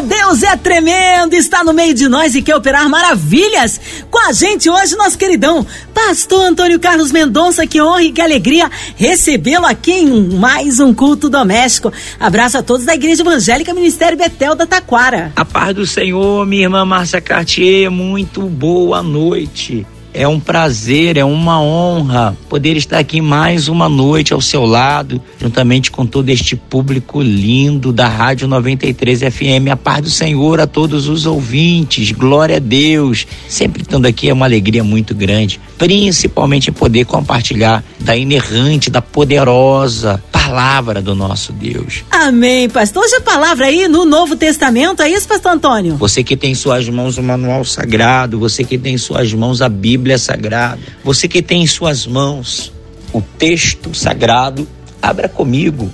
Deus é tremendo, está no meio de nós e quer operar maravilhas. Com a gente hoje, nosso queridão, Pastor Antônio Carlos Mendonça, que honra e que alegria recebê-lo aqui em mais um culto doméstico. Abraço a todos da Igreja Evangélica Ministério Betel da Taquara. A paz do Senhor, minha irmã Márcia Cartier, muito boa noite. É um prazer, é uma honra poder estar aqui mais uma noite ao seu lado, juntamente com todo este público lindo da Rádio 93 FM. A paz do Senhor a todos os ouvintes, glória a Deus. Sempre estando aqui é uma alegria muito grande, principalmente poder compartilhar da inerrante, da poderosa palavra do nosso Deus. Amém, pastor. Hoje a palavra aí no Novo Testamento, é isso, pastor Antônio? Você que tem em suas mãos o manual sagrado, você que tem em suas mãos a Bíblia sagrada, você que tem em suas mãos o texto sagrado, abra comigo.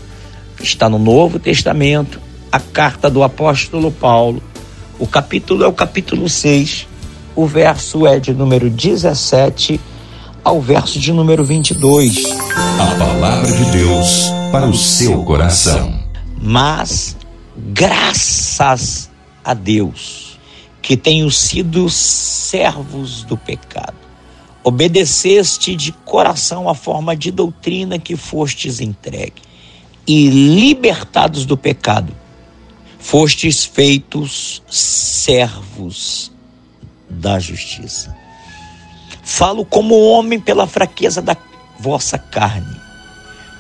Está no Novo Testamento, a carta do apóstolo Paulo. O capítulo é o capítulo 6, o verso é de número 17 ao verso de número 22. A palavra de Deus para o seu coração. Mas graças a Deus que tenho sido servos do pecado. Obedeceste de coração a forma de doutrina que fostes entregue e libertados do pecado, fostes feitos servos da justiça. Falo como homem pela fraqueza da vossa carne,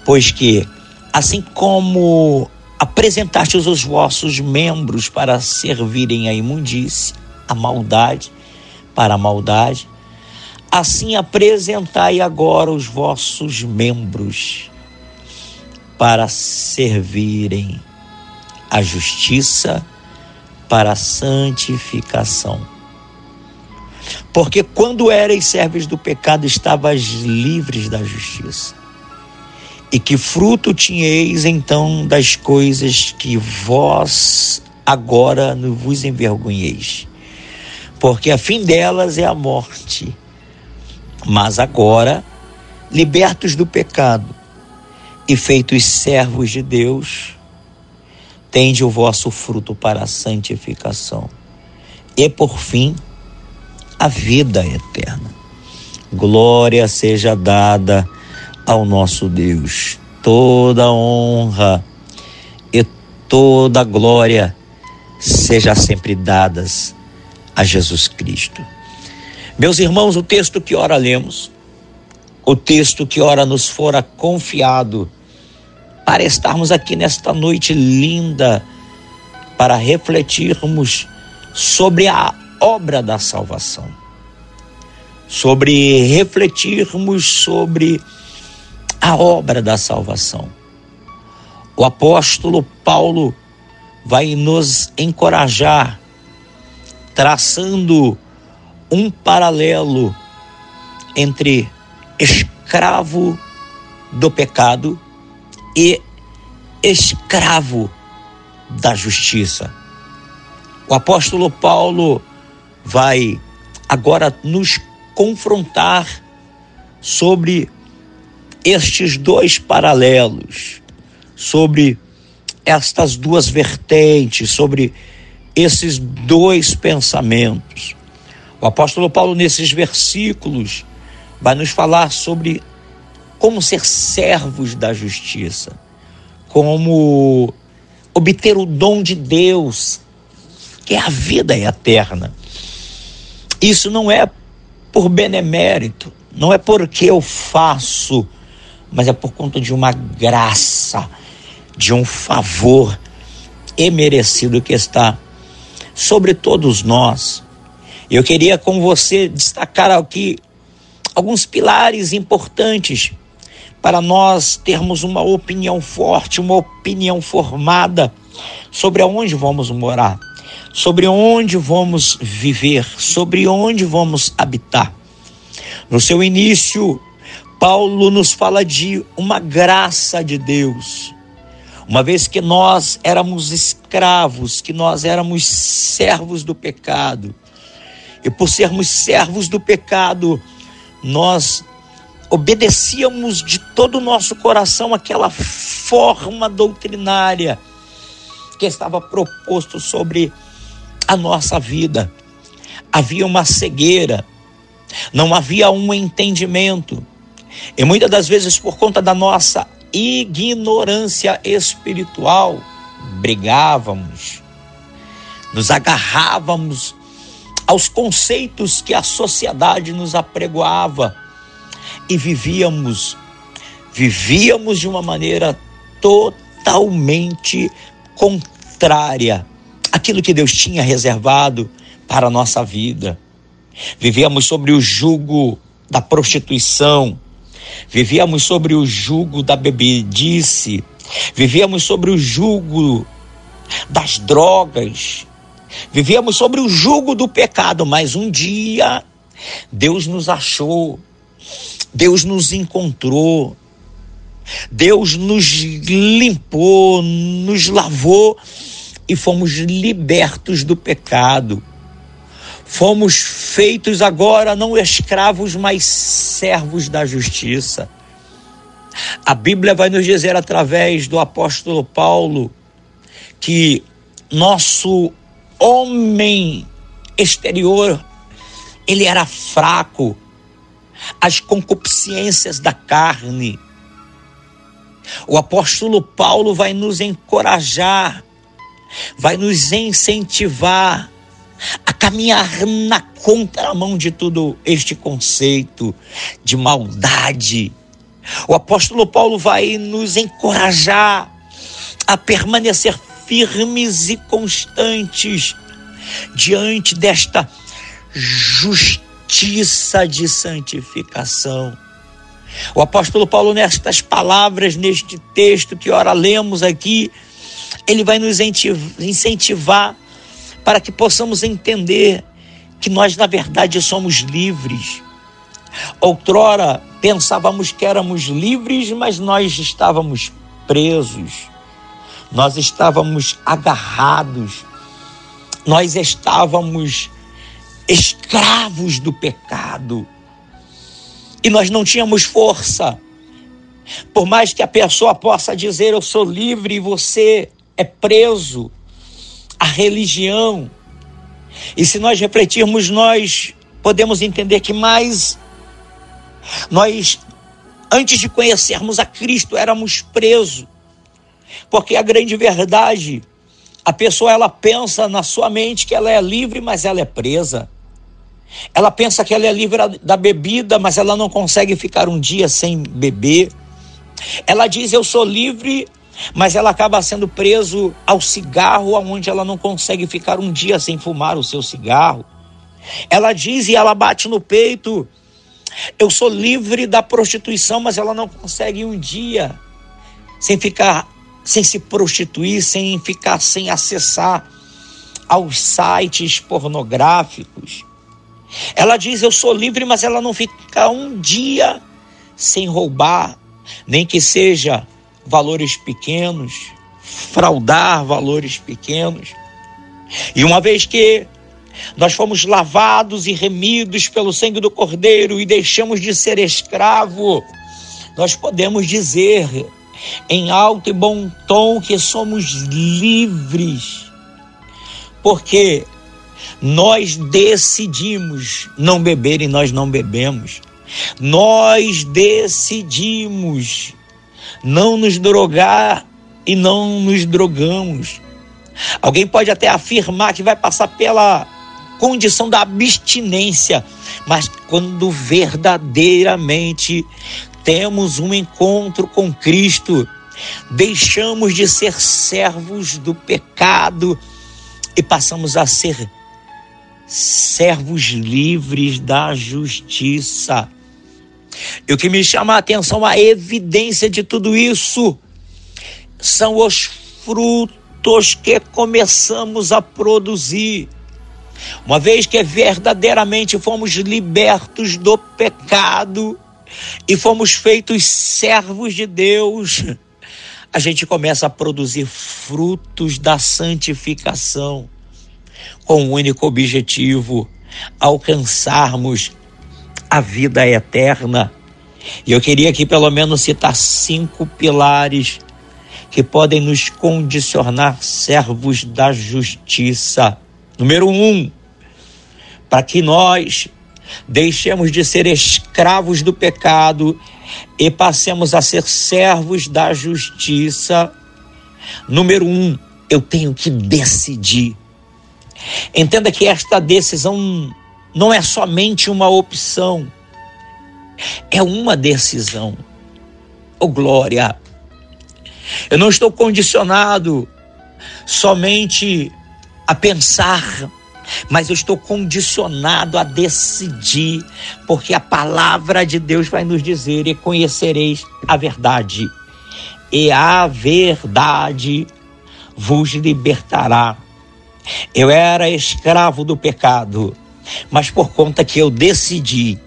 pois que, assim como apresentastes os vossos membros para servirem à imundície, a maldade, para a maldade, assim apresentai agora os vossos membros para servirem à justiça, para a santificação. Porque quando erais servos do pecado, estavas livres da justiça. E que fruto tinhais então das coisas que vós agora não vos envergonheis? Porque a fim delas é a morte. Mas agora, libertos do pecado e feitos servos de Deus, tende o vosso fruto para a santificação. E por fim, a vida eterna. Glória seja dada ao nosso Deus. Toda honra e toda glória seja sempre dadas a Jesus Cristo. Meus irmãos, o texto que ora lemos, o texto que ora nos fora confiado para estarmos aqui nesta noite linda para refletirmos sobre a obra da salvação, sobre refletirmos sobre a obra da salvação. O apóstolo Paulo vai nos encorajar, traçando um paralelo entre escravo do pecado e escravo da justiça. O apóstolo Paulo vai agora nos confrontar sobre estes dois paralelos, sobre estas duas vertentes, sobre esses dois pensamentos. O apóstolo Paulo, nesses versículos, vai nos falar sobre como ser servos da justiça, como obter o dom de Deus, que é a vida eterna. Isso não é por benemérito, não é porque eu faço, mas é por conta de uma graça, de um favor emerecido que está sobre todos nós. Eu queria com você destacar aqui alguns pilares importantes para nós termos uma opinião forte, uma opinião formada sobre aonde vamos morar sobre onde vamos viver, sobre onde vamos habitar. No seu início, Paulo nos fala de uma graça de Deus. Uma vez que nós éramos escravos, que nós éramos servos do pecado, E por sermos servos do pecado, nós obedecíamos de todo o nosso coração aquela forma doutrinária que estava proposto sobre a nossa vida. Havia uma cegueira, não havia um entendimento. E muitas das vezes, por conta da nossa ignorância espiritual, brigávamos, nos agarrávamos aos conceitos que a sociedade nos apregoava e vivíamos, vivíamos de uma maneira totalmente contrária àquilo que Deus tinha reservado para a nossa vida. Vivíamos sobre o jugo da prostituição, vivíamos sobre o jugo da bebedice, vivíamos sobre o jugo das drogas, vivíamos sobre o jugo do pecado, mas um dia Deus nos achou, Deus nos encontrou, Deus nos limpou, nos lavou e fomos libertos do pecado. Fomos feitos agora não escravos, mas servos da justiça. A Bíblia vai nos dizer através do apóstolo Paulo que nosso homem exterior ele era fraco, as concupiscências da carne. O apóstolo Paulo vai nos encorajar, vai nos incentivar a caminhar na contramão de todo este conceito de maldade. O apóstolo Paulo vai nos encorajar a permanecer firmes e constantes diante desta justiça justiça de santificação. O apóstolo Paulo, nestas palavras, neste texto que ora lemos aqui, ele vai nos incentivar para que possamos entender que nós, na verdade, somos livres. Outrora pensávamos que éramos livres, mas nós estávamos presos, nós estávamos agarrados, nós estávamos escravos do pecado. E nós não tínhamos força. Por mais que a pessoa possa dizer eu sou livre e você é preso à religião. E se nós refletirmos, nós podemos entender que mais nós antes de conhecermos a Cristo éramos presos. Porque a grande verdade, a pessoa ela pensa na sua mente que ela é livre, mas ela é presa. Ela pensa que ela é livre da bebida, mas ela não consegue ficar um dia sem beber. Ela diz: Eu sou livre, mas ela acaba sendo preso ao cigarro, onde ela não consegue ficar um dia sem fumar o seu cigarro. Ela diz e ela bate no peito: Eu sou livre da prostituição, mas ela não consegue um dia sem ficar, sem se prostituir, sem ficar, sem acessar aos sites pornográficos. Ela diz: Eu sou livre, mas ela não fica um dia sem roubar, nem que seja valores pequenos, fraudar valores pequenos. E uma vez que nós fomos lavados e remidos pelo sangue do Cordeiro e deixamos de ser escravo, nós podemos dizer em alto e bom tom que somos livres. Porque nós decidimos não beber e nós não bebemos. Nós decidimos não nos drogar e não nos drogamos. Alguém pode até afirmar que vai passar pela condição da abstinência, mas quando verdadeiramente temos um encontro com Cristo, deixamos de ser servos do pecado e passamos a ser servos livres da justiça. E o que me chama a atenção, a evidência de tudo isso, são os frutos que começamos a produzir. Uma vez que verdadeiramente fomos libertos do pecado e fomos feitos servos de Deus, a gente começa a produzir frutos da santificação com o único objetivo alcançarmos a vida eterna. E eu queria aqui pelo menos citar cinco pilares que podem nos condicionar servos da justiça. Número um, para que nós deixemos de ser escravos do pecado e passemos a ser servos da justiça. Número um, eu tenho que decidir. Entenda que esta decisão não é somente uma opção, é uma decisão. Oh glória! Eu não estou condicionado somente a pensar, mas eu estou condicionado a decidir, porque a palavra de Deus vai nos dizer: e conhecereis a verdade, e a verdade vos libertará. Eu era escravo do pecado, mas por conta que eu decidi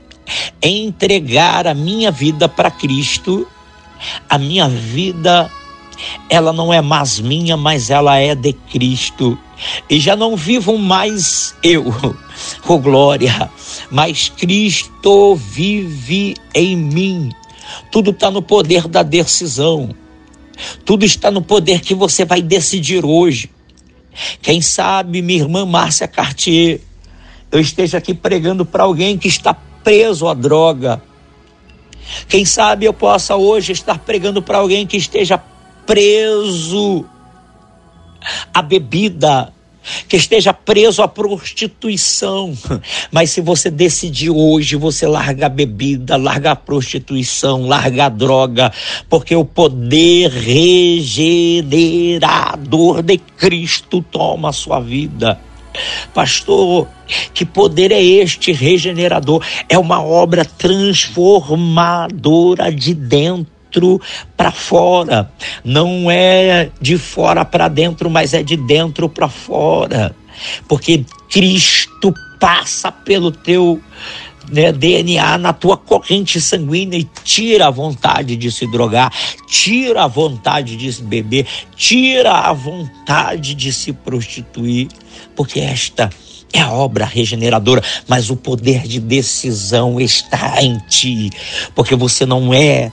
entregar a minha vida para Cristo, a minha vida ela não é mais minha, mas ela é de Cristo. E já não vivo mais eu, oh glória, mas Cristo vive em mim. Tudo está no poder da decisão. Tudo está no poder que você vai decidir hoje. Quem sabe, minha irmã Márcia Cartier, eu esteja aqui pregando para alguém que está preso à droga. Quem sabe eu possa hoje estar pregando para alguém que esteja preso à bebida, que esteja preso à prostituição. Mas se você decidir hoje, você larga a bebida, larga a prostituição, larga a droga, porque o poder regenerador de Cristo toma a sua vida. Pastor, que poder é este regenerador? É uma obra transformadora de dentro para fora. Não é de fora para dentro, mas é de dentro para fora. Porque Cristo passa pelo teu né, DNA na tua corrente sanguínea e tira a vontade de se drogar, tira a vontade de se beber, tira a vontade de se prostituir, porque esta é a obra regeneradora, mas o poder de decisão está em ti, porque você não é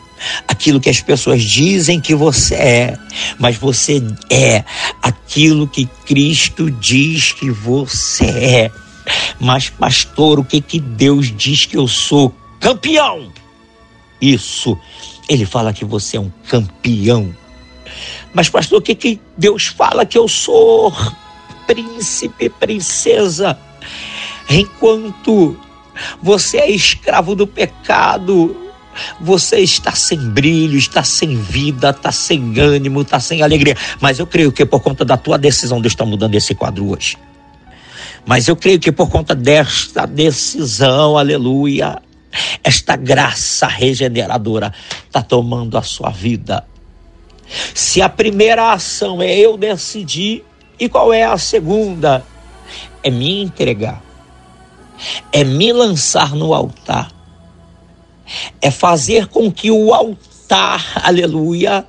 aquilo que as pessoas dizem que você é, mas você é aquilo que Cristo diz que você é. Mas, pastor, o que, que Deus diz que eu sou? Campeão! Isso. Ele fala que você é um campeão. Mas, pastor, o que, que Deus fala que eu sou? príncipe, princesa. Enquanto você é escravo do pecado, você está sem brilho, está sem vida, está sem ânimo, está sem alegria. Mas eu creio que por conta da tua decisão, Deus está mudando esse quadro hoje. Mas eu creio que por conta desta decisão, aleluia, esta graça regeneradora está tomando a sua vida. Se a primeira ação é eu decidir, e qual é a segunda? É me entregar, é me lançar no altar, é fazer com que o altar, aleluia,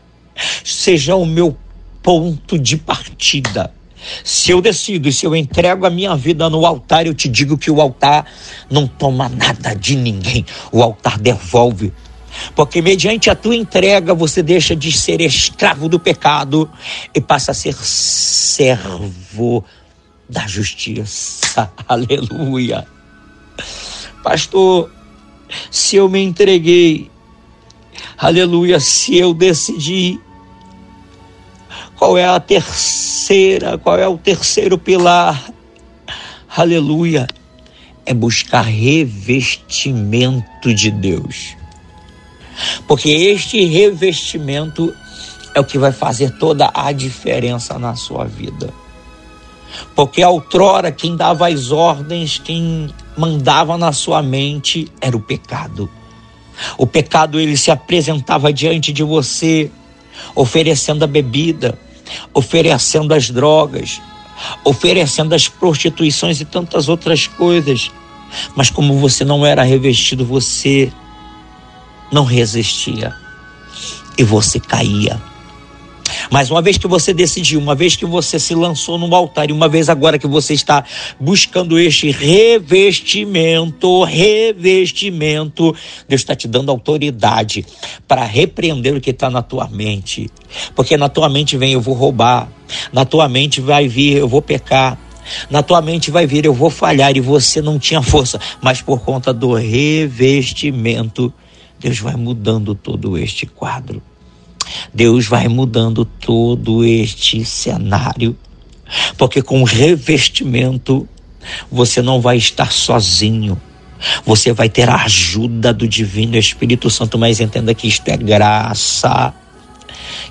seja o meu ponto de partida. Se eu decido e se eu entrego a minha vida no altar, eu te digo que o altar não toma nada de ninguém. O altar devolve porque mediante a tua entrega você deixa de ser escravo do pecado e passa a ser servo da justiça. Aleluia. Pastor, se eu me entreguei, aleluia, se eu decidi, qual é a terceira, qual é o terceiro pilar? Aleluia, é buscar revestimento de Deus. Porque este revestimento é o que vai fazer toda a diferença na sua vida. Porque outrora quem dava as ordens, quem mandava na sua mente era o pecado. O pecado ele se apresentava diante de você, oferecendo a bebida, oferecendo as drogas, oferecendo as prostituições e tantas outras coisas. Mas como você não era revestido, você não resistia e você caía. Mas uma vez que você decidiu, uma vez que você se lançou no altar e uma vez agora que você está buscando este revestimento, revestimento, Deus está te dando autoridade para repreender o que está na tua mente. Porque na tua mente vem, eu vou roubar. Na tua mente vai vir, eu vou pecar. Na tua mente vai vir, eu vou falhar e você não tinha força, mas por conta do revestimento, Deus vai mudando todo este quadro. Deus vai mudando todo este cenário, porque com o revestimento você não vai estar sozinho. Você vai ter a ajuda do Divino Espírito Santo, mas entenda que isto é graça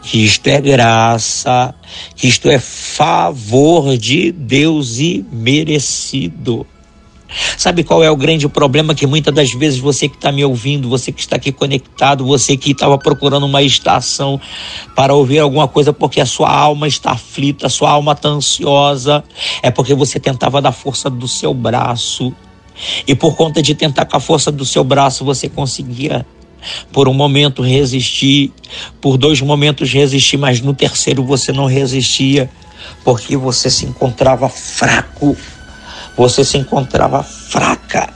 que isto é graça, que isto é favor de Deus e merecido. Sabe qual é o grande problema? Que muitas das vezes você que está me ouvindo, você que está aqui conectado, você que estava procurando uma estação para ouvir alguma coisa porque a sua alma está aflita, a sua alma está ansiosa, é porque você tentava dar força do seu braço. E por conta de tentar com a força do seu braço, você conseguia por um momento resistir, por dois momentos resistir, mas no terceiro você não resistia, porque você se encontrava fraco, você se encontrava fraca.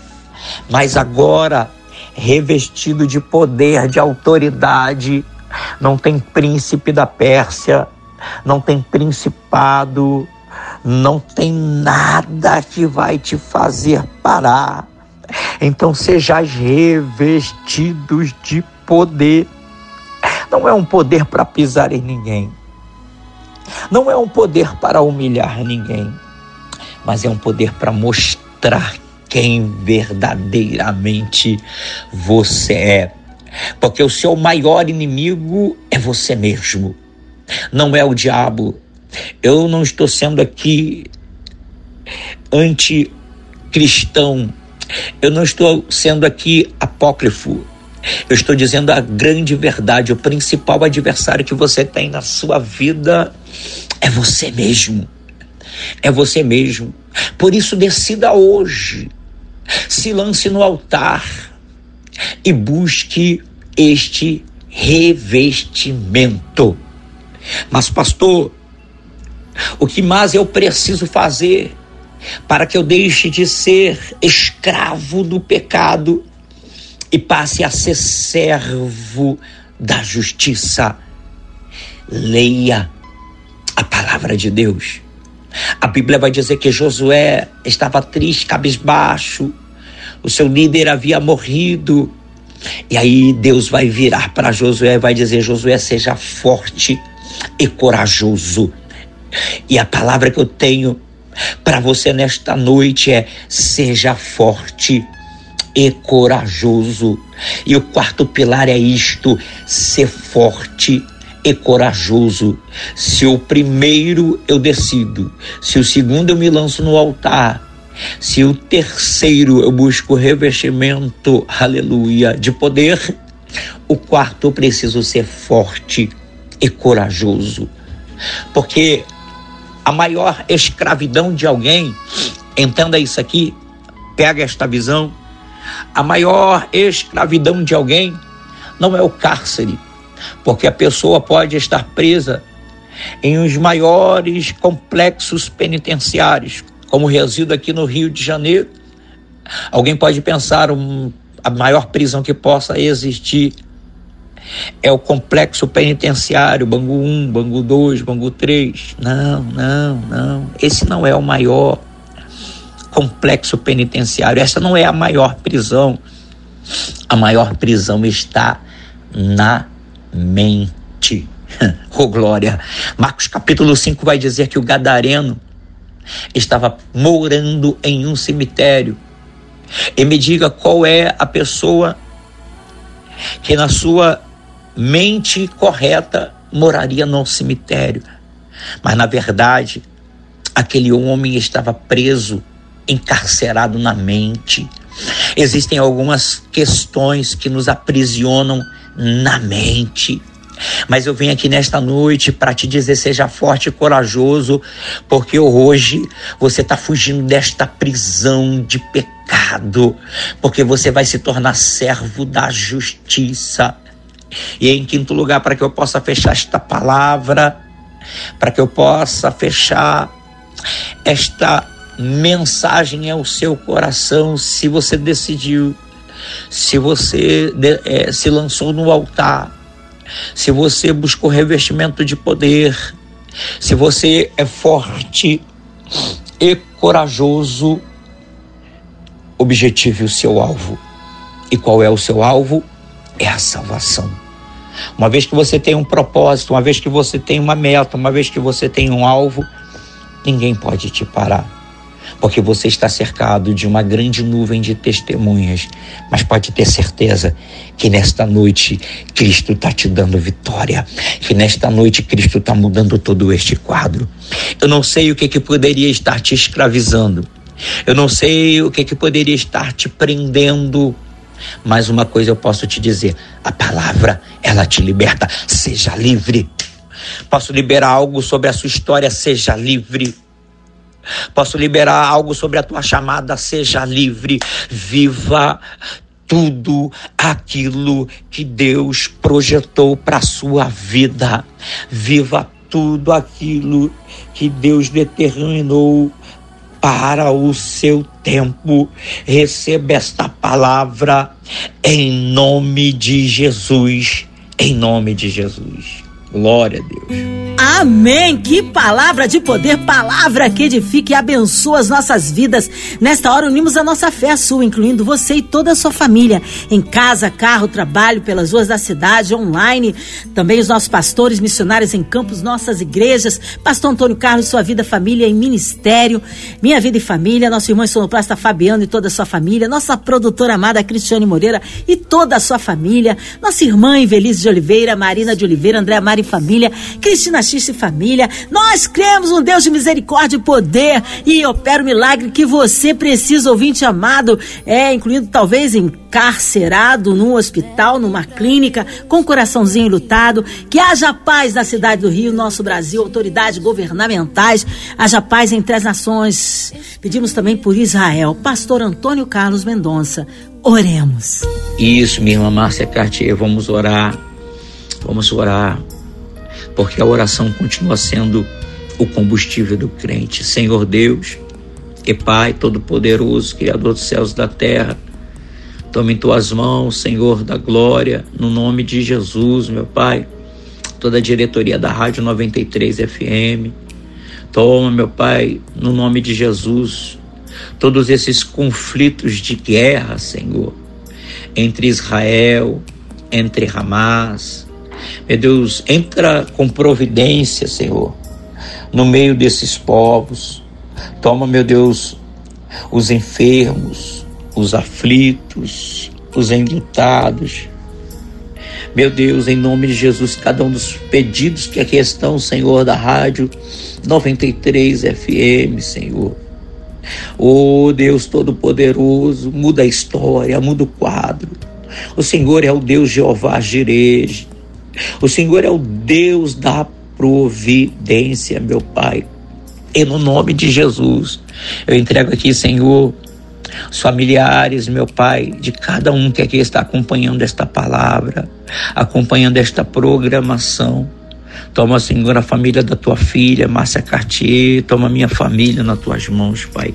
Mas agora, revestido de poder, de autoridade, não tem príncipe da Pérsia, não tem principado, não tem nada que vai te fazer parar então sejais revestidos de poder. Não é um poder para pisar em ninguém. Não é um poder para humilhar ninguém. Mas é um poder para mostrar quem verdadeiramente você é. Porque o seu maior inimigo é você mesmo. Não é o diabo. Eu não estou sendo aqui anticristão eu não estou sendo aqui apócrifo. Eu estou dizendo a grande verdade. O principal adversário que você tem na sua vida é você mesmo. É você mesmo. Por isso, decida hoje. Se lance no altar e busque este revestimento. Mas, pastor, o que mais eu preciso fazer? para que eu deixe de ser escravo do pecado e passe a ser servo da justiça. Leia a palavra de Deus. A Bíblia vai dizer que Josué estava triste, cabisbaixo, o seu líder havia morrido. E aí Deus vai virar para Josué e vai dizer: Josué, seja forte e corajoso. E a palavra que eu tenho para você nesta noite é: seja forte e corajoso. E o quarto pilar é isto: ser forte e corajoso. Se o primeiro eu decido, se o segundo eu me lanço no altar, se o terceiro eu busco revestimento, aleluia, de poder, o quarto eu preciso ser forte e corajoso. Porque a maior escravidão de alguém, entenda isso aqui, pega esta visão. A maior escravidão de alguém não é o cárcere, porque a pessoa pode estar presa em os maiores complexos penitenciários, como resido aqui no Rio de Janeiro. Alguém pode pensar um, a maior prisão que possa existir é o complexo penitenciário, Bangu 1, Bangu 2, Bangu 3. Não, não, não. Esse não é o maior complexo penitenciário. Essa não é a maior prisão. A maior prisão está na mente. oh glória! Marcos capítulo 5 vai dizer que o gadareno estava morando em um cemitério. E me diga qual é a pessoa que na sua mente correta moraria no cemitério. Mas na verdade, aquele homem estava preso, encarcerado na mente. Existem algumas questões que nos aprisionam na mente. Mas eu venho aqui nesta noite para te dizer: seja forte e corajoso, porque hoje você está fugindo desta prisão de pecado, porque você vai se tornar servo da justiça. E em quinto lugar, para que eu possa fechar esta palavra, para que eu possa fechar esta mensagem ao seu coração, se você decidiu, se você é, se lançou no altar, se você buscou revestimento de poder, se você é forte e corajoso, objetive o seu alvo. E qual é o seu alvo? É a salvação. Uma vez que você tem um propósito, uma vez que você tem uma meta, uma vez que você tem um alvo, ninguém pode te parar. Porque você está cercado de uma grande nuvem de testemunhas. Mas pode ter certeza que nesta noite Cristo está te dando vitória. Que nesta noite Cristo está mudando todo este quadro. Eu não sei o que, que poderia estar te escravizando. Eu não sei o que, que poderia estar te prendendo. Mas uma coisa eu posso te dizer: a palavra, ela te liberta. Seja livre. Posso liberar algo sobre a sua história, seja livre. Posso liberar algo sobre a tua chamada, seja livre. Viva tudo aquilo que Deus projetou para a sua vida. Viva tudo aquilo que Deus determinou para o seu tempo. Receba esta palavra em nome de Jesus. Em nome de Jesus. Glória a Deus. Amém! Que palavra de poder, palavra que edifica e abençoa as nossas vidas. Nesta hora unimos a nossa fé à sua, incluindo você e toda a sua família, em casa, carro, trabalho, pelas ruas da cidade, online. Também os nossos pastores, missionários em campos, nossas igrejas. Pastor Antônio Carlos, sua vida, família em ministério. Minha vida e família. Nosso irmão sonoplasta Fabiano e toda a sua família. Nossa produtora amada Cristiane Moreira e toda a sua família. Nossa irmã Invelise de Oliveira, Marina de Oliveira, André Mari Família, Cristina X e Família. Nós cremos um Deus de misericórdia e poder e opera o milagre que você precisa, ouvinte amado, é, incluindo talvez encarcerado num hospital, numa clínica, com coraçãozinho lutado. Que haja paz na cidade do Rio, nosso Brasil, autoridades governamentais, haja paz entre as nações. Pedimos também por Israel. Pastor Antônio Carlos Mendonça, oremos. Isso, minha irmã Márcia Cartier, vamos orar. Vamos orar porque a oração continua sendo o combustível do crente. Senhor Deus e Pai Todo-Poderoso, Criador dos céus e da terra, tome em tuas mãos, Senhor da glória, no nome de Jesus, meu Pai, toda a diretoria da Rádio 93 FM. Toma, meu Pai, no nome de Jesus, todos esses conflitos de guerra, Senhor, entre Israel, entre Hamas, meu Deus, entra com providência, Senhor, no meio desses povos. Toma, meu Deus, os enfermos, os aflitos, os enlutados. Meu Deus, em nome de Jesus, cada um dos pedidos que aqui estão, Senhor, da rádio 93 FM, Senhor. Oh Deus Todo-Poderoso, muda a história, muda o quadro. O Senhor é o Deus Jeová Jireh, o Senhor é o Deus da providência, meu Pai. E no nome de Jesus, eu entrego aqui, Senhor, os familiares, meu Pai, de cada um que aqui está acompanhando esta palavra, acompanhando esta programação. Toma, Senhor, a família da tua filha, Márcia Cartier, toma minha família nas tuas mãos, Pai,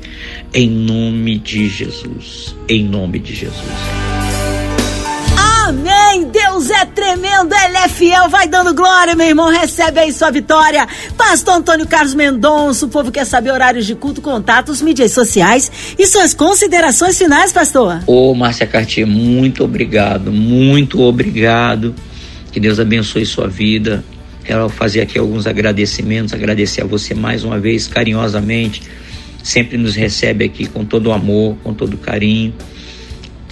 em nome de Jesus, em nome de Jesus. Amém! Deus é tremendo, Ele é fiel, vai dando glória, meu irmão, recebe aí sua vitória. Pastor Antônio Carlos Mendonça, o povo quer saber horários de culto, contatos, mídias sociais e suas considerações finais, pastor. Ô, Márcia Cartier, muito obrigado, muito obrigado. Que Deus abençoe sua vida. Quero fazer aqui alguns agradecimentos, agradecer a você mais uma vez, carinhosamente. Sempre nos recebe aqui com todo o amor, com todo o carinho.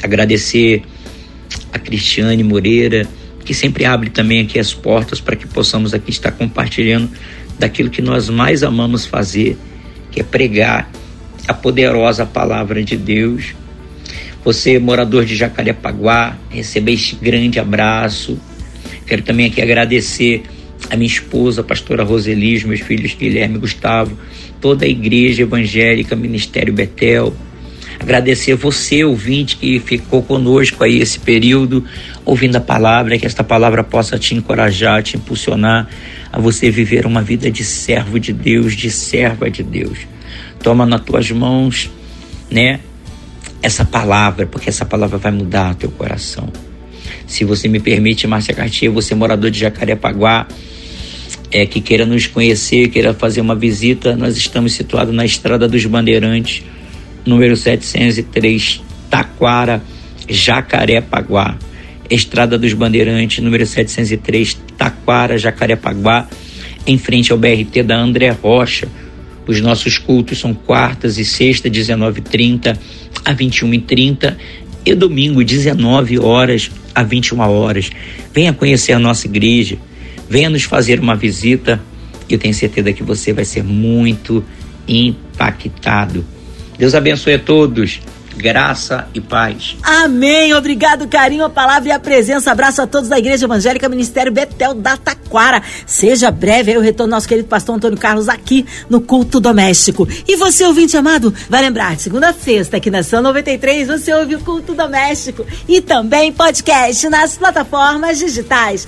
Agradecer a Cristiane Moreira, que sempre abre também aqui as portas para que possamos aqui estar compartilhando daquilo que nós mais amamos fazer, que é pregar a poderosa palavra de Deus. Você, morador de Jacarepaguá, receber este grande abraço. Quero também aqui agradecer a minha esposa, a pastora Roseli, meus filhos Guilherme e Gustavo, toda a igreja evangélica, Ministério Betel, Agradecer você, ouvinte, que ficou conosco aí esse período, ouvindo a palavra, que esta palavra possa te encorajar, te impulsionar a você viver uma vida de servo de Deus, de serva de Deus. Toma nas tuas mãos, né, essa palavra, porque essa palavra vai mudar o teu coração. Se você me permite, Márcia Cartier, você morador de Jacarepaguá, é, que queira nos conhecer, queira fazer uma visita, nós estamos situados na Estrada dos Bandeirantes, número 703, Taquara, Jacarepaguá. Estrada dos Bandeirantes, número 703, Taquara, Jacarepaguá, em frente ao BRT da André Rocha. Os nossos cultos são quartas e sexta, 19h30 a 21h30 e domingo, 19 horas a 21 horas. Venha conhecer a nossa igreja, venha nos fazer uma visita. Eu tenho certeza que você vai ser muito impactado. Deus abençoe a todos graça e paz. Amém. Obrigado, carinho, a palavra e a presença. Abraço a todos da Igreja Evangélica Ministério Betel da Taquara. Seja breve aí o retorno nosso querido pastor Antônio Carlos aqui no culto doméstico. E você, ouvinte amado, vai lembrar, segunda-feira, aqui na São 93, você ouve o culto doméstico e também podcast nas plataformas digitais.